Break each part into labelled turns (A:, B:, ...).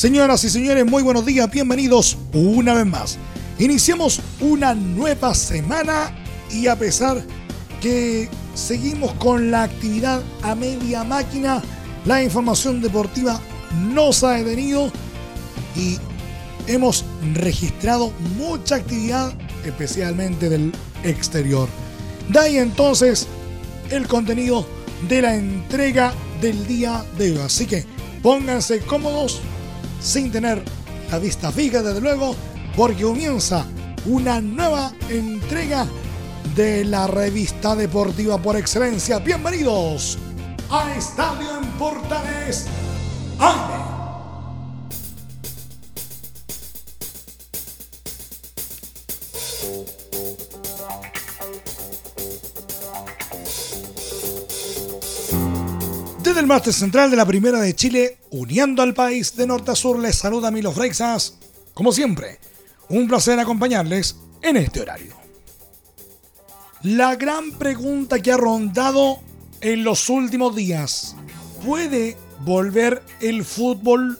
A: Señoras y señores, muy buenos días, bienvenidos una vez más. Iniciamos una nueva semana y a pesar que seguimos con la actividad a media máquina, la información deportiva no se ha detenido y hemos registrado mucha actividad, especialmente del exterior. De ahí entonces el contenido de la entrega del día de hoy. Así que pónganse cómodos sin tener la vista fija, desde luego, porque comienza una nueva entrega de la revista deportiva por excelencia. Bienvenidos a Estadio en Portales máster central de la Primera de Chile, uniendo al país de norte a sur, les saluda Milo Freixas. Como siempre, un placer acompañarles en este horario. La gran pregunta que ha rondado en los últimos días, ¿puede volver el fútbol?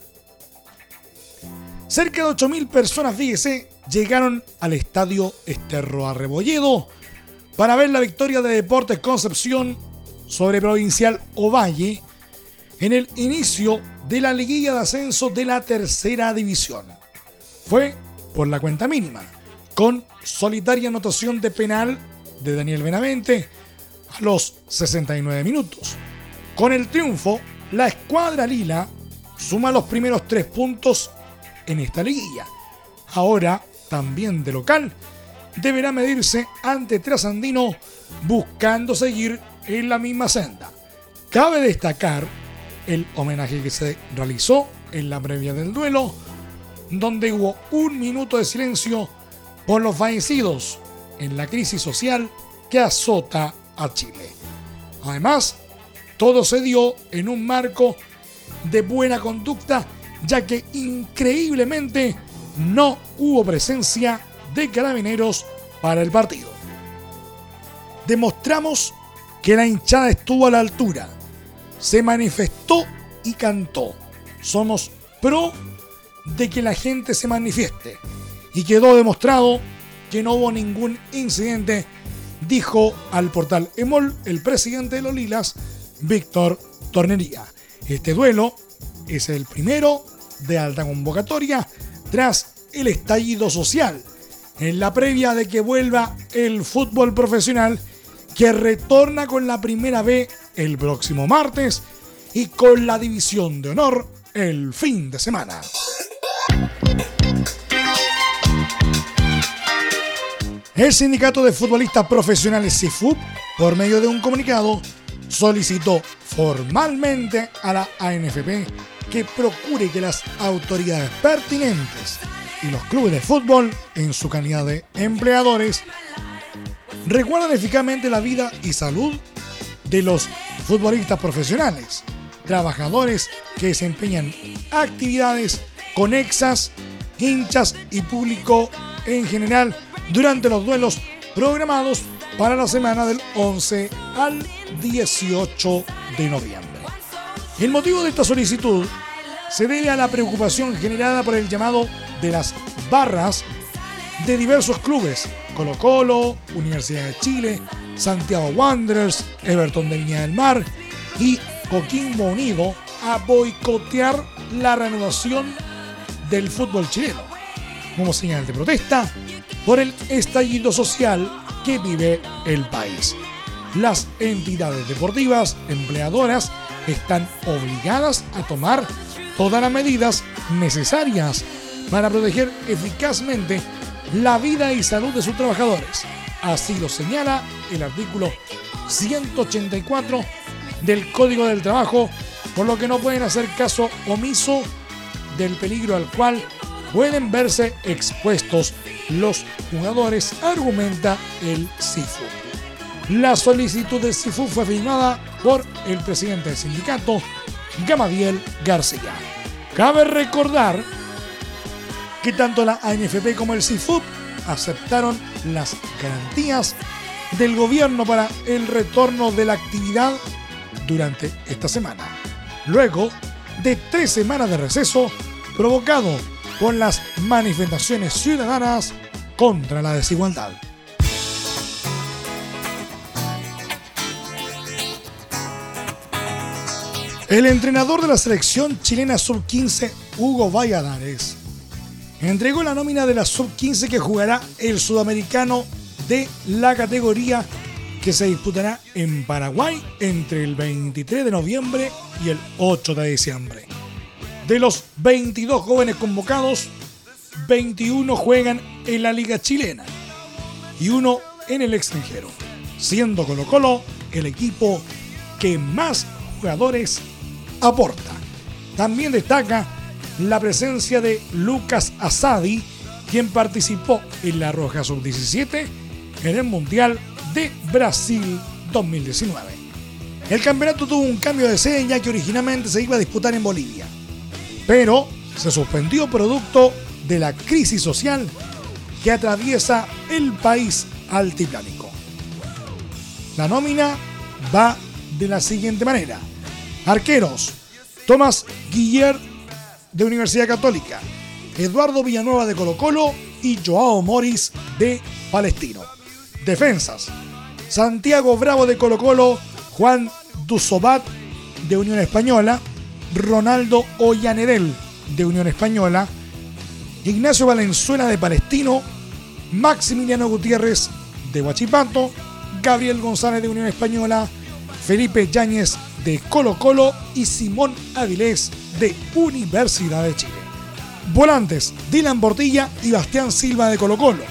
A: Cerca de 8.000 personas, fíjese, llegaron al estadio Esterro Arrebolledo para ver la victoria de Deportes Concepción sobre Provincial Ovalle en el inicio de la liguilla de ascenso de la tercera división. Fue por la cuenta mínima, con solitaria anotación de penal de Daniel Benavente a los 69 minutos. Con el triunfo, la escuadra lila suma los primeros tres puntos en esta liguilla. Ahora, también de local, deberá medirse ante Trasandino buscando seguir en la misma senda. Cabe destacar el homenaje que se realizó en la previa del duelo, donde hubo un minuto de silencio por los fallecidos en la crisis social que azota a Chile. Además, todo se dio en un marco de buena conducta, ya que increíblemente no hubo presencia de carabineros para el partido. Demostramos que la hinchada estuvo a la altura, se manifestó y cantó. Somos pro de que la gente se manifieste y quedó demostrado que no hubo ningún incidente, dijo al portal Emol el presidente de los Lilas, Víctor Tornería. Este duelo es el primero de alta convocatoria tras el estallido social, en la previa de que vuelva el fútbol profesional que retorna con la primera B el próximo martes y con la división de honor el fin de semana. El sindicato de futbolistas profesionales CIFUP, por medio de un comunicado, solicitó formalmente a la ANFP que procure que las autoridades pertinentes y los clubes de fútbol, en su calidad de empleadores, recuerdan eficazmente la vida y salud de los futbolistas profesionales, trabajadores que desempeñan actividades conexas, hinchas y público en general durante los duelos programados para la semana del 11 al 18 de noviembre. El motivo de esta solicitud se debe a la preocupación generada por el llamado de las barras de diversos clubes, Colo Colo, Universidad de Chile, Santiago Wanderers, Everton de Viña del Mar y Coquimbo Unido a boicotear la reanudación del fútbol chileno, como señal de protesta por el estallido social que vive el país. Las entidades deportivas empleadoras están obligadas a tomar todas las medidas necesarias para proteger eficazmente la vida y salud de sus trabajadores. Así lo señala el artículo 184 del Código del Trabajo, por lo que no pueden hacer caso omiso del peligro al cual pueden verse expuestos los jugadores, argumenta el CIFU. La solicitud del CIFU fue firmada por el presidente del sindicato, Gamadiel García. Cabe recordar que tanto la ANFP como el CIFUP aceptaron las garantías del gobierno para el retorno de la actividad durante esta semana. Luego de tres semanas de receso provocado por las manifestaciones ciudadanas contra la desigualdad. El entrenador de la selección chilena sub-15, Hugo Valladares, entregó la nómina de la sub-15 que jugará el sudamericano de la categoría que se disputará en Paraguay entre el 23 de noviembre y el 8 de diciembre. De los 22 jóvenes convocados, 21 juegan en la liga chilena y uno en el extranjero, siendo Colo Colo el equipo que más jugadores aporta. También destaca la presencia de Lucas Asadi, quien participó en la Roja Sub-17 en el Mundial de Brasil 2019. El campeonato tuvo un cambio de sede ya que originalmente se iba a disputar en Bolivia, pero se suspendió producto de la crisis social que atraviesa el país altiplánico. La nómina va de la siguiente manera. Arqueros, Tomás Guiller de Universidad Católica, Eduardo Villanueva de Colo Colo y Joao Moris de Palestino. Defensas, Santiago Bravo de Colo Colo, Juan Dusobat de Unión Española, Ronaldo Ollanedel de Unión Española, Ignacio Valenzuela de Palestino, Maximiliano Gutiérrez de Huachipato, Gabriel González de Unión Española, Felipe Yáñez de Colo Colo y Simón Avilés de Universidad de Chile. Volantes, Dylan Portilla y Bastián Silva de Colo Colo.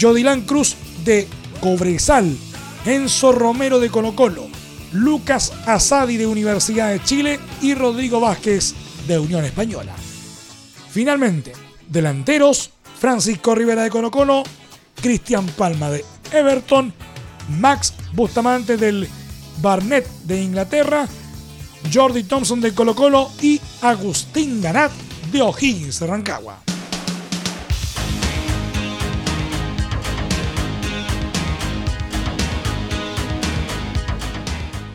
A: Jodilán Cruz de Cobresal, Enzo Romero de Colo Colo, Lucas Asadi de Universidad de Chile y Rodrigo Vázquez de Unión Española. Finalmente, delanteros, Francisco Rivera de Colo Colo, Cristian Palma de Everton, Max Bustamante del Barnett de Inglaterra, Jordi Thompson de Colo Colo y Agustín Ganat de O'Higgins de Rancagua.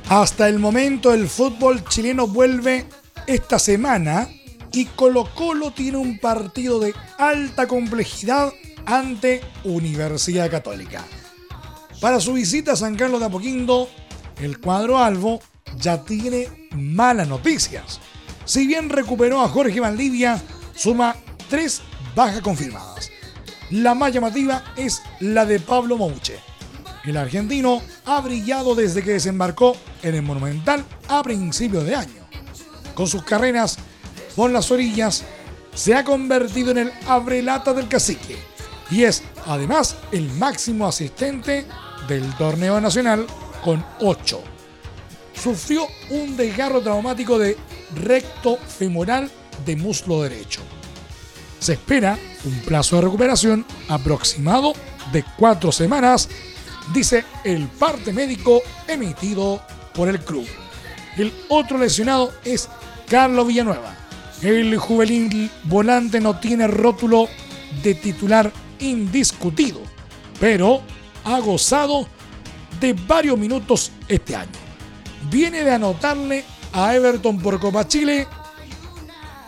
A: Hasta el momento el fútbol chileno vuelve esta semana y Colo Colo tiene un partido de alta complejidad ante Universidad Católica. Para su visita a San Carlos de Apoquindo, el cuadro albo ya tiene malas noticias. Si bien recuperó a Jorge Valdivia, suma tres bajas confirmadas. La más llamativa es la de Pablo Mouche. El argentino ha brillado desde que desembarcó en el Monumental a principios de año. Con sus carreras por las orillas, se ha convertido en el abrelata del cacique y es además el máximo asistente del torneo nacional con 8. Sufrió un desgarro traumático de recto femoral de muslo derecho. Se espera un plazo de recuperación aproximado de cuatro semanas, dice el parte médico emitido por el club. El otro lesionado es Carlos Villanueva. El juvenil volante no tiene rótulo de titular indiscutido, pero ha gozado de varios minutos este año. Viene de anotarle a Everton por Copa Chile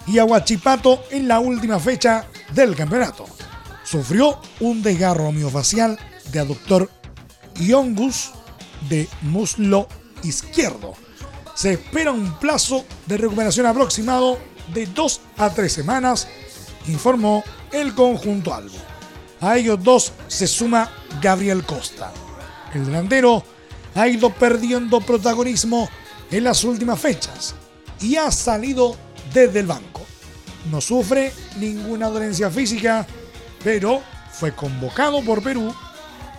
A: y a Huachipato en la última fecha del campeonato. Sufrió un desgarro miofacial de aductor iongus de muslo izquierdo. Se espera un plazo de recuperación aproximado de dos a tres semanas, informó el conjunto Albo. A ellos dos se suma Gabriel Costa. El delantero ha ido perdiendo protagonismo en las últimas fechas y ha salido desde el banco. No sufre ninguna dolencia física, pero fue convocado por Perú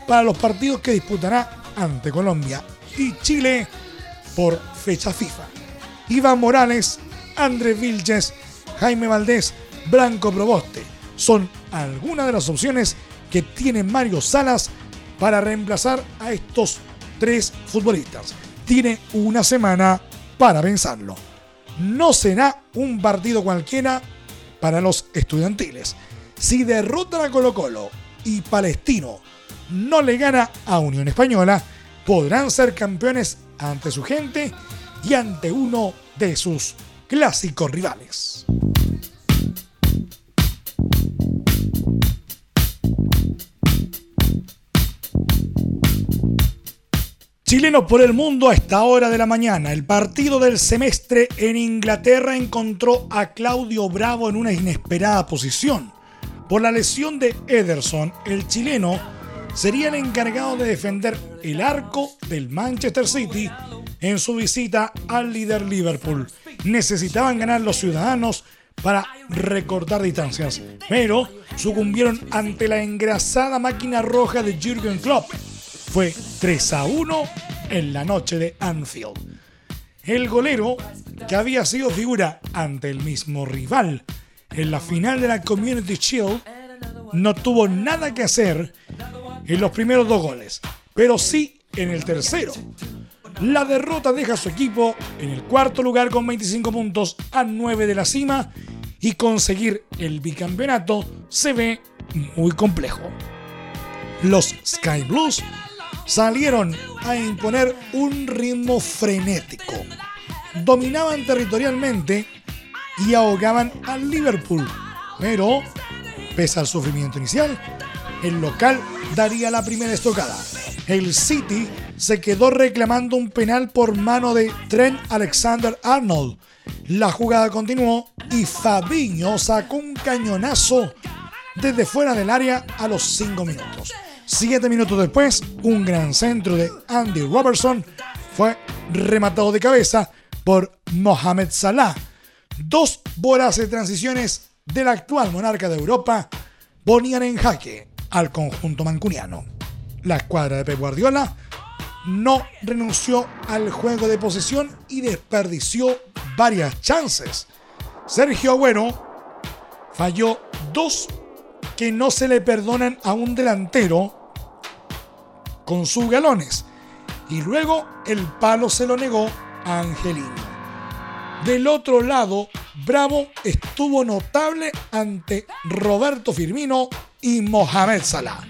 A: para los partidos que disputará ante Colombia y Chile por fecha FIFA. Iván Morales, Andrés Vilches, Jaime Valdés, Branco Proboste. Son algunas de las opciones que tiene Mario Salas para reemplazar a estos tres futbolistas. Tiene una semana para pensarlo. No será un partido cualquiera para los estudiantiles. Si derrotan a Colo Colo y Palestino no le gana a Unión Española, podrán ser campeones ante su gente y ante uno de sus clásicos rivales. Chileno por el mundo a esta hora de la mañana. El partido del semestre en Inglaterra encontró a Claudio Bravo en una inesperada posición. Por la lesión de Ederson, el chileno sería el encargado de defender el arco del Manchester City en su visita al líder Liverpool. Necesitaban ganar los ciudadanos para recortar distancias, pero sucumbieron ante la engrasada máquina roja de Jürgen Klopp fue 3 a 1 en la noche de Anfield. El golero, que había sido figura ante el mismo rival en la final de la Community Shield, no tuvo nada que hacer en los primeros dos goles, pero sí en el tercero. La derrota deja a su equipo en el cuarto lugar con 25 puntos a 9 de la cima y conseguir el bicampeonato se ve muy complejo. Los Sky Blues salieron a imponer un ritmo frenético. Dominaban territorialmente y ahogaban al Liverpool. Pero, pese al sufrimiento inicial, el local daría la primera estocada. El City se quedó reclamando un penal por mano de Trent Alexander Arnold. La jugada continuó y Fabinho sacó un cañonazo desde fuera del área a los 5 minutos. Siete minutos después, un gran centro de Andy Robertson fue rematado de cabeza por Mohamed Salah. Dos voraces transiciones del actual monarca de Europa ponían en jaque al conjunto mancuniano. La escuadra de Pep Guardiola no renunció al juego de posesión y desperdició varias chances. Sergio Agüero falló dos que no se le perdonan a un delantero con sus galones. Y luego el palo se lo negó a Angelino. Del otro lado, Bravo estuvo notable ante Roberto Firmino y Mohamed Salah.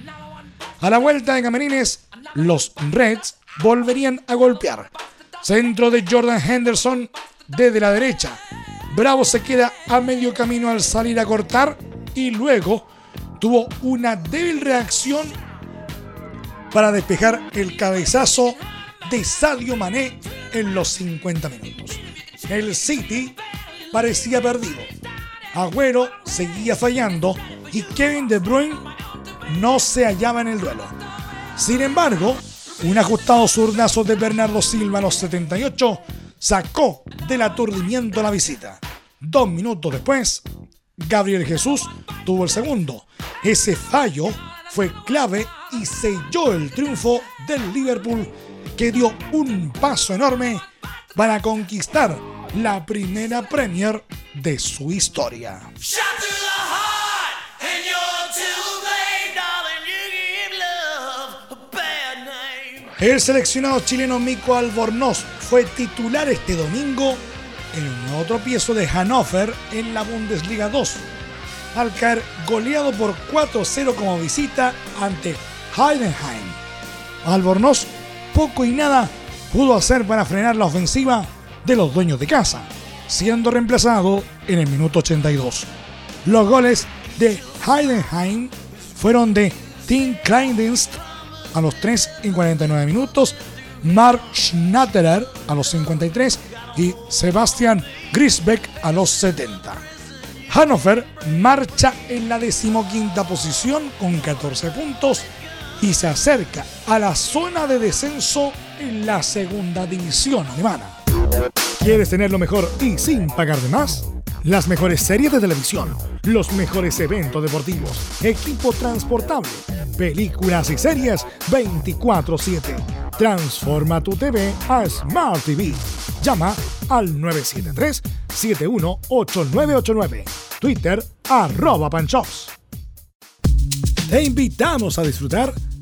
A: A la vuelta de Camerines, los Reds volverían a golpear. Centro de Jordan Henderson desde la derecha. Bravo se queda a medio camino al salir a cortar y luego tuvo una débil reacción para despejar el cabezazo de Sadio Mané en los 50 minutos. El City parecía perdido. Agüero seguía fallando y Kevin De Bruyne no se hallaba en el duelo. Sin embargo, un ajustado zurdazo de Bernardo Silva a los 78 sacó del aturdimiento la visita. Dos minutos después, Gabriel Jesús tuvo el segundo. Ese fallo fue clave y selló el triunfo del Liverpool que dio un paso enorme para conquistar la primera Premier de su historia. El seleccionado chileno Mico Albornoz fue titular este domingo en otro tropiezo de Hannover en la Bundesliga 2 al caer goleado por 4-0 como visita ante Heidenheim. Albornoz poco y nada pudo hacer para frenar la ofensiva de los dueños de casa, siendo reemplazado en el minuto 82. Los goles de Heidenheim fueron de Tim Kleindienst a los 3 y 49 minutos, Mark Schnatterer a los 53 y Sebastian Grisbeck a los 70. Hannover marcha en la decimoquinta posición con 14 puntos y se acerca a la zona de descenso en la segunda división alemana. ¿Quieres tenerlo mejor y sin pagar de más? las mejores series de televisión, los mejores eventos deportivos, equipo transportable, películas y series 24/7. Transforma tu TV a Smart TV. Llama al 973-718989. Twitter arroba panchops. Te invitamos a disfrutar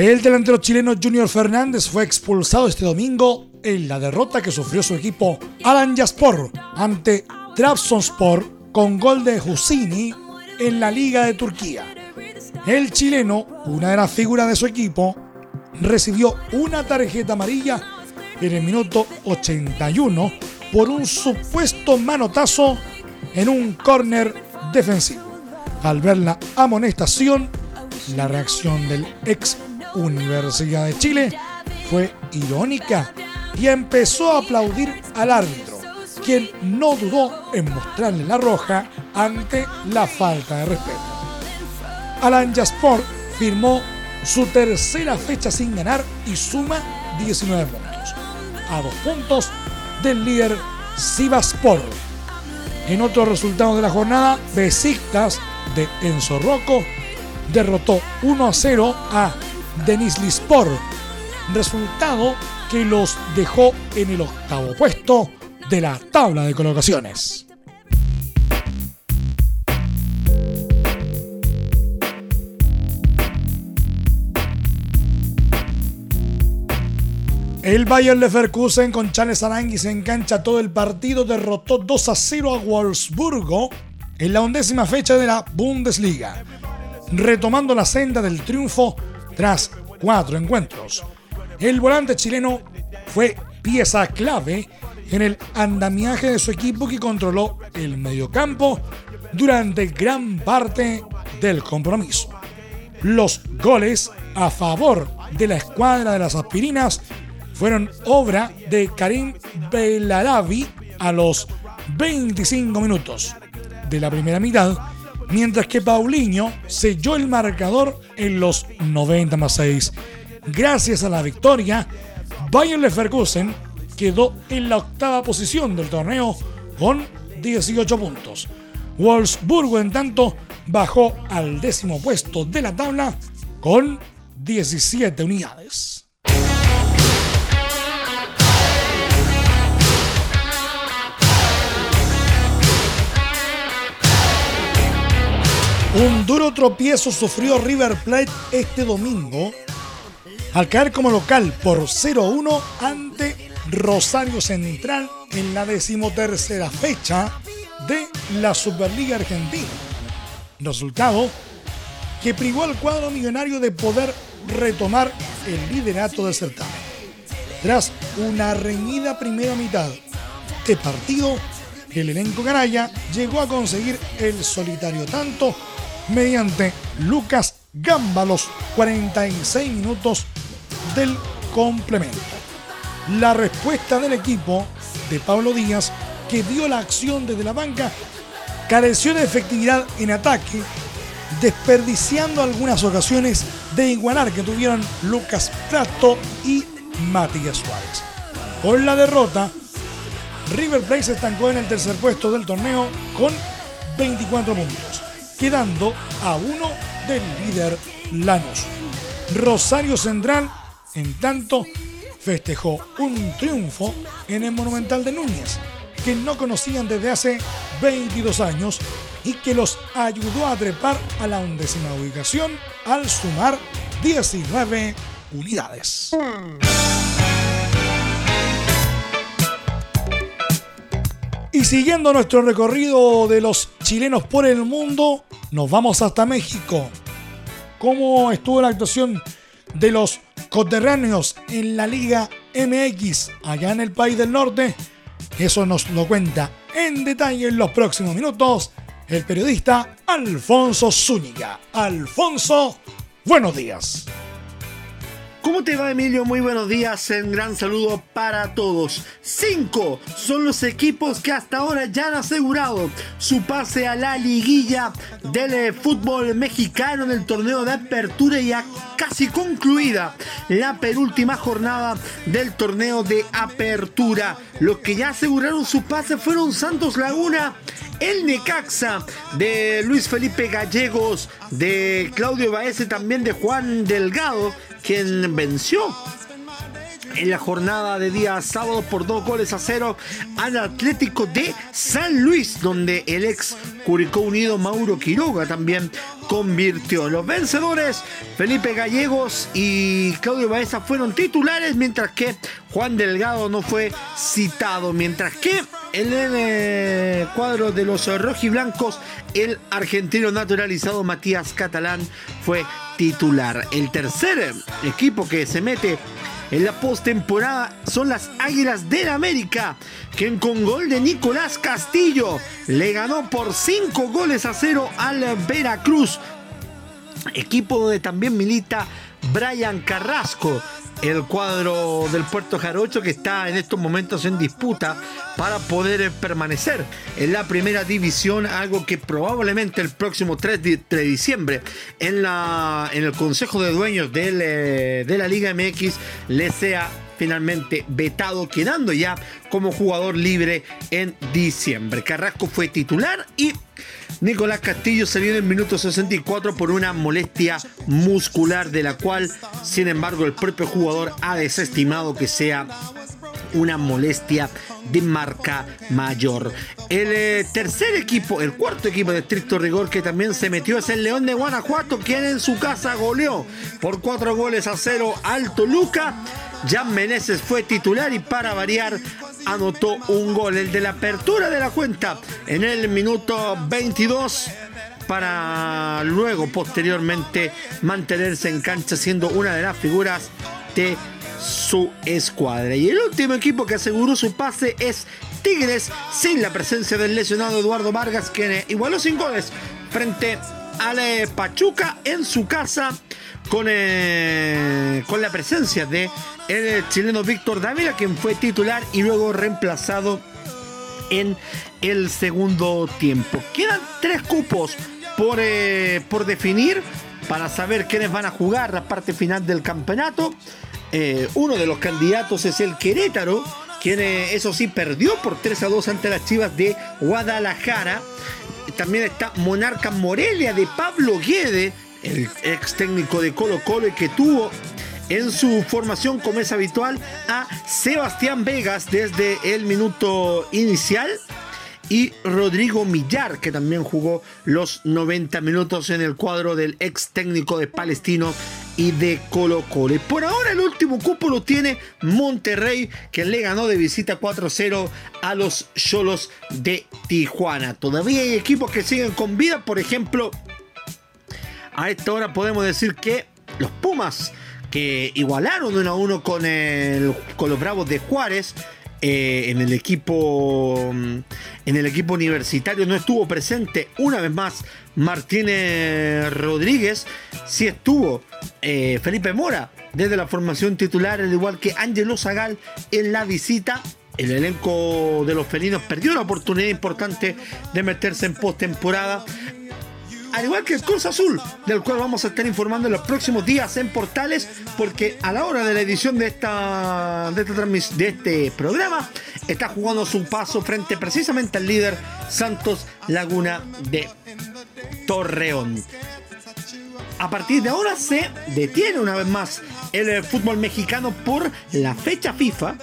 A: El delantero chileno Junior Fernández fue expulsado este domingo en la derrota que sufrió su equipo Alanyaspor ante Trabzonspor con gol de Husini en la Liga de Turquía. El chileno, una de las figuras de su equipo, recibió una tarjeta amarilla en el minuto 81 por un supuesto manotazo en un córner defensivo. Al ver la amonestación, la reacción del ex Universidad de Chile fue irónica y empezó a aplaudir al árbitro, quien no dudó en mostrarle la roja ante la falta de respeto. Alan Jasport firmó su tercera fecha sin ganar y suma 19 puntos, a dos puntos del líder Sivaspor. En otro resultado de la jornada, Besiktas de Enzo Rocco derrotó 1 a 0 a Denis Lispor, resultado que los dejó en el octavo puesto de la tabla de colocaciones. El Bayern Leverkusen con Charles Aranguis en cancha todo el partido derrotó 2 a 0 a Wolfsburgo en la undécima fecha de la Bundesliga, retomando la senda del triunfo tras cuatro encuentros. El volante chileno fue pieza clave en el andamiaje de su equipo que controló el mediocampo durante gran parte del compromiso. Los goles a favor de la escuadra de las aspirinas fueron obra de Karim Belarabi a los 25 minutos de la primera mitad mientras que Paulinho selló el marcador en los 90 más 6. Gracias a la victoria, Bayern Leverkusen quedó en la octava posición del torneo con 18 puntos. Wolfsburgo, en tanto, bajó al décimo puesto de la tabla con 17 unidades. Un duro tropiezo sufrió River Plate este domingo al caer como local por 0-1 ante Rosario Central en la decimotercera fecha de la Superliga Argentina. Resultado que privó al cuadro millonario de poder retomar el liderato del certamen. Tras una reñida primera mitad de partido, el elenco canalla llegó a conseguir el solitario tanto mediante Lucas Gamba los 46 minutos del complemento. La respuesta del equipo de Pablo Díaz, que dio la acción desde la banca, careció de efectividad en ataque, desperdiciando algunas ocasiones de igualar que tuvieron Lucas Prato y Matías Suárez. Con la derrota, River Plate se estancó en el tercer puesto del torneo con 24 puntos, quedando a uno del líder Lanús. Rosario Central, en tanto, festejó un triunfo en el Monumental de Núñez, que no conocían desde hace 22 años y que los ayudó a trepar a la undécima ubicación al sumar 19 unidades. Y siguiendo nuestro recorrido de los chilenos por el mundo, nos vamos hasta México. ¿Cómo estuvo la actuación de los coterráneos en la Liga MX allá en el país del norte? Eso nos lo cuenta en detalle en los próximos minutos el periodista Alfonso Zúñiga. Alfonso, buenos días.
B: ¿Cómo te va Emilio? Muy buenos días, un gran saludo para todos. Cinco son los equipos que hasta ahora ya han asegurado su pase a la liguilla del eh, fútbol mexicano en el torneo de apertura y ya casi concluida la penúltima jornada del torneo de apertura. Los que ya aseguraron su pase fueron Santos Laguna, el Necaxa de Luis Felipe Gallegos, de Claudio Baez también de Juan Delgado quien venció en la jornada de día sábado por dos goles a cero al Atlético de San Luis, donde el ex Curicó Unido Mauro Quiroga también convirtió. Los vencedores, Felipe Gallegos y Claudio Baeza, fueron titulares, mientras que Juan Delgado no fue citado. Mientras que en el cuadro de los rojiblancos, el argentino naturalizado Matías Catalán fue titular. El tercer equipo que se mete en la postemporada son las Águilas del América, quien con gol de Nicolás Castillo le ganó por 5 goles a 0 al Veracruz. Equipo donde también milita Brian Carrasco, el cuadro del Puerto Jarocho que está en estos momentos en disputa para poder permanecer en la primera división, algo que probablemente el próximo 3 de, diciembre en, la, en el Consejo de Dueños de la Liga MX le sea finalmente vetado, quedando ya como jugador libre en diciembre. Carrasco fue titular y Nicolás Castillo salió en el minuto 64 por una molestia muscular de la cual, sin embargo, el propio jugador ha desestimado que sea una molestia de marca mayor. El eh, tercer equipo, el cuarto equipo de estricto rigor que también se metió es el León de Guanajuato, quien en su casa goleó por cuatro goles a cero al Toluca Jan Meneses fue titular y para variar anotó un gol, el de la apertura de la cuenta en el minuto 22 para luego posteriormente mantenerse en cancha siendo una de las figuras de su escuadra. Y el último equipo que aseguró su pase es Tigres sin la presencia del lesionado Eduardo Vargas que igualó sin goles frente al Pachuca en su casa con, eh, con la presencia de el chileno Víctor Dávila, quien fue titular y luego reemplazado en el segundo tiempo. Quedan tres cupos por, eh, por definir para saber quiénes van a jugar la parte final del campeonato. Eh, uno de los candidatos es el Querétaro, quien eso sí perdió por 3 a 2 ante las Chivas de Guadalajara. También está Monarca Morelia de Pablo Guede, el ex técnico de Colo Colo y que tuvo en su formación, como es habitual, a Sebastián Vegas desde el minuto inicial y Rodrigo Millar, que también jugó los 90 minutos en el cuadro del ex técnico de Palestino y de Colo Colo. Y por ahora el último cupo lo tiene Monterrey, que le ganó de visita 4-0 a los Cholos de Tijuana. Todavía hay equipos que siguen con vida, por ejemplo, a esta hora podemos decir que los Pumas que igualaron 1 a 1 con, el, con los Bravos de Juárez. Eh, en el equipo en el equipo universitario no estuvo presente. Una vez más Martínez Rodríguez sí estuvo eh, Felipe Mora desde la formación titular al igual que Ángelo Zagal en la visita. El elenco de los felinos perdió una oportunidad importante de meterse en postemporada al igual que el Cruz Azul, del cual vamos a estar informando en los próximos días en portales, porque a la hora de la edición de esta de, esta de este programa está jugando su paso frente precisamente al líder Santos Laguna de Torreón. A partir de ahora se detiene una vez más el eh, fútbol mexicano por la fecha FIFA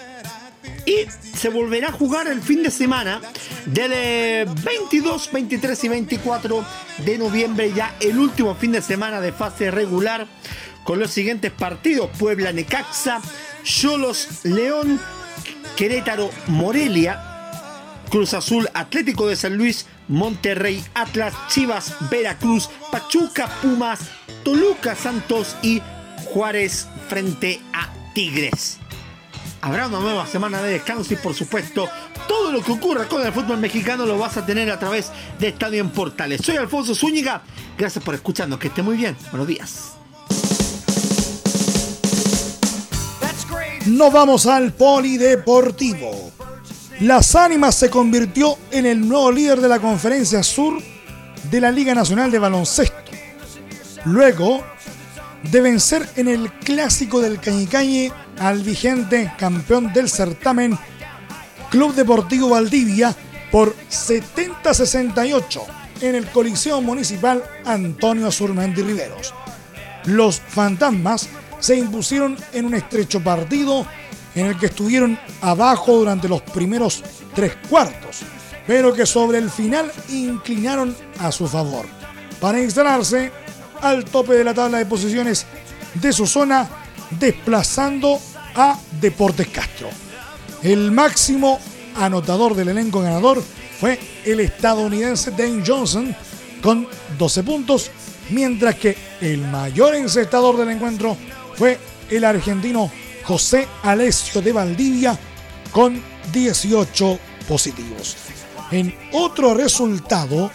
B: y se volverá a jugar el fin de semana del 22, eh, 23 y 24 de noviembre, ya el último fin de semana de fase regular, con los siguientes partidos: Puebla Necaxa, Cholos León, Querétaro Morelia, Cruz Azul Atlético de San Luis, Monterrey Atlas, Chivas Veracruz, Pachuca Pumas, Toluca Santos y Juárez frente a Tigres. Habrá una nueva semana de descanso y por supuesto todo lo que ocurra con el fútbol mexicano lo vas a tener a través de Estadio en Portales. Soy Alfonso Zúñiga, gracias por escucharnos, que esté muy bien, buenos días.
A: Nos vamos al Polideportivo. Las Ánimas se convirtió en el nuevo líder de la Conferencia Sur de la Liga Nacional de Baloncesto. Luego de vencer en el clásico del Cañicañe al vigente campeón del certamen Club Deportivo Valdivia por 70-68 en el Coliseo Municipal Antonio Surmendi Riveros. Los fantasmas se impusieron en un estrecho partido en el que estuvieron abajo durante los primeros tres cuartos, pero que sobre el final inclinaron a su favor para instalarse al tope de la tabla de posiciones de su zona, desplazando a Deportes Castro. El máximo anotador del elenco ganador fue el estadounidense Dane Johnson con 12 puntos, mientras que el mayor encestador del encuentro fue el argentino José Alessio de Valdivia con 18 positivos. En otro resultado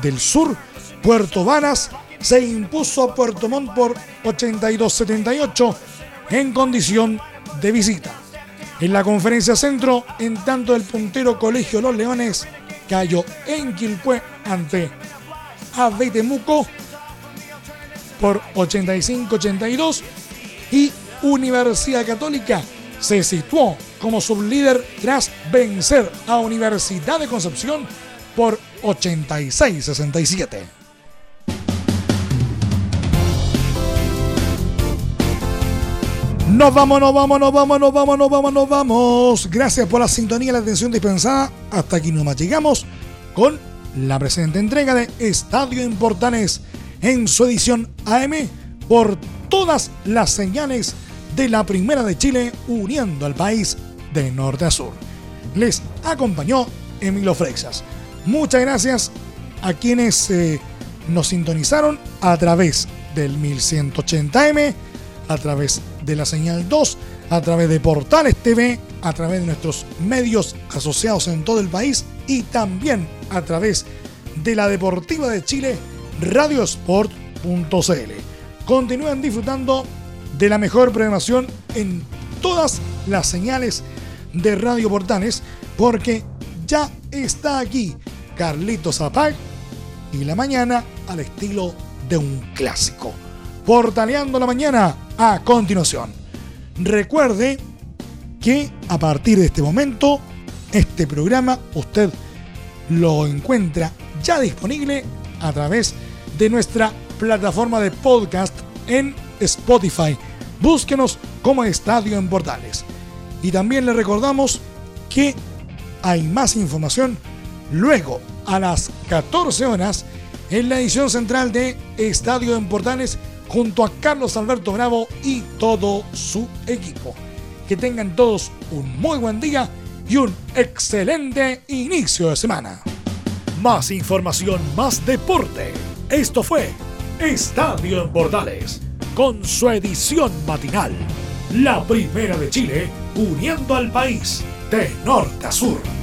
A: del sur, Puerto Varas se impuso a Puerto Montt por 82-78 en condición de visita. En la conferencia centro, en tanto el puntero Colegio Los Leones cayó en Quilpué ante Temuco por 85-82 y Universidad Católica se situó como sublíder tras vencer a Universidad de Concepción por 86-67. Nos vamos, nos vamos, nos vamos, nos vamos, nos vamos, nos vamos. Gracias por la sintonía y la atención dispensada. Hasta aquí nomás llegamos con la presente entrega de Estadio en Portales en su edición AM por todas las señales de la Primera de Chile uniendo al país de norte a sur. Les acompañó Emilio Freixas. Muchas gracias a quienes eh, nos sintonizaron a través del 1180M, a través de la señal 2, a través de Portales TV, a través de nuestros medios asociados en todo el país y también a través de la Deportiva de Chile, radiosport.cl. Continúen disfrutando de la mejor programación en todas las señales de Radio Portales, porque ya está aquí Carlitos Zapag y la mañana al estilo de un clásico. Portaleando la mañana a continuación. Recuerde que a partir de este momento, este programa usted lo encuentra ya disponible a través de nuestra plataforma de podcast en Spotify. Búsquenos como Estadio en Portales. Y también le recordamos que hay más información luego a las 14 horas en la edición central de Estadio en Portales junto a Carlos Alberto Bravo y todo su equipo. Que tengan todos un muy buen día y un excelente inicio de semana. Más información, más deporte. Esto fue Estadio en Portales con su edición matinal. La primera de Chile, uniendo al país de norte a sur.